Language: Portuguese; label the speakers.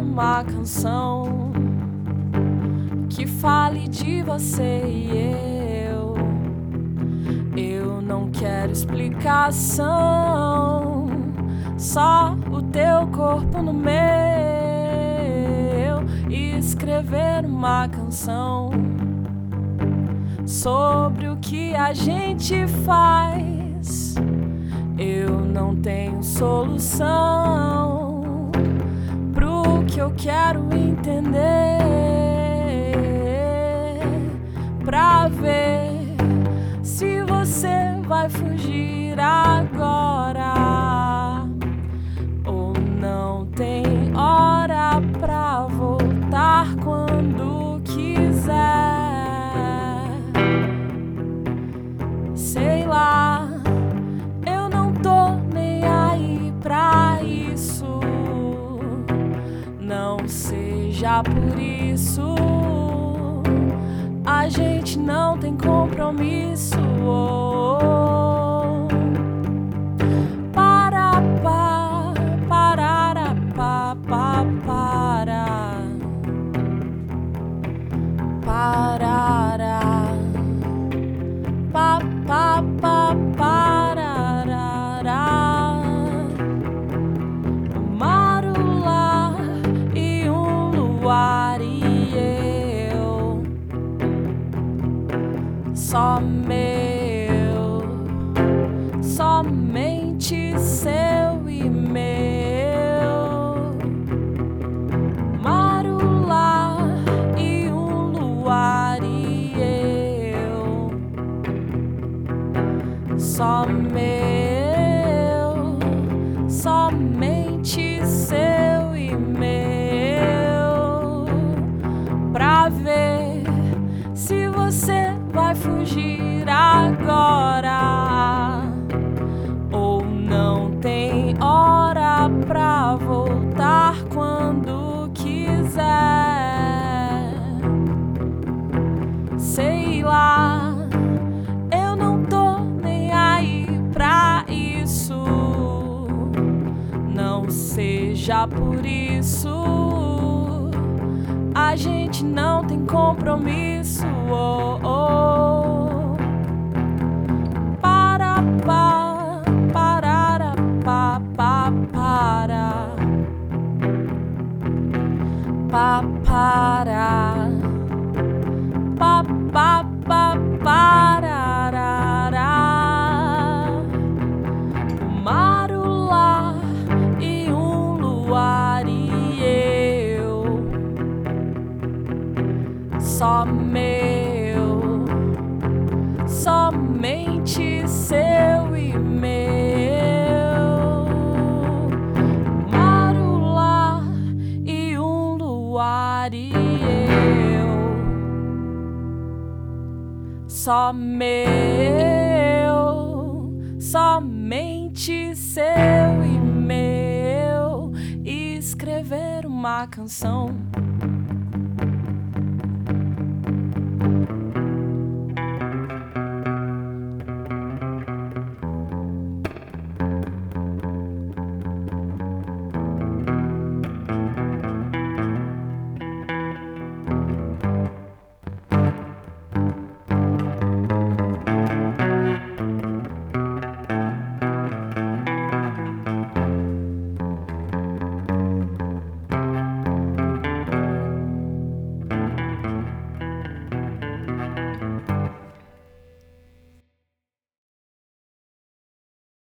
Speaker 1: uma canção que fale de você e eu. Eu não quero explicação, só o teu corpo no meu e escrever uma canção sobre o que a gente faz. Eu não tenho solução que eu quero entender. Pra ver se você vai fugir agora por isso. A gente não tem compromisso. Oh. Só meu, somente seu e meu. Marula e um luar e eu só meu, somente seu e meu, pra ver se você vai fugir agora ou não tem hora pra voltar quando quiser. Sei lá, eu não tô nem aí pra isso. Não seja por isso. A gente não tem compromisso. Oh, oh. Para, pa, parara, pa, pa, para. Pa, para. Pa, pa, só meu, somente seu e meu. Marula e um luar e eu só meu, somente seu e meu. Escrever uma canção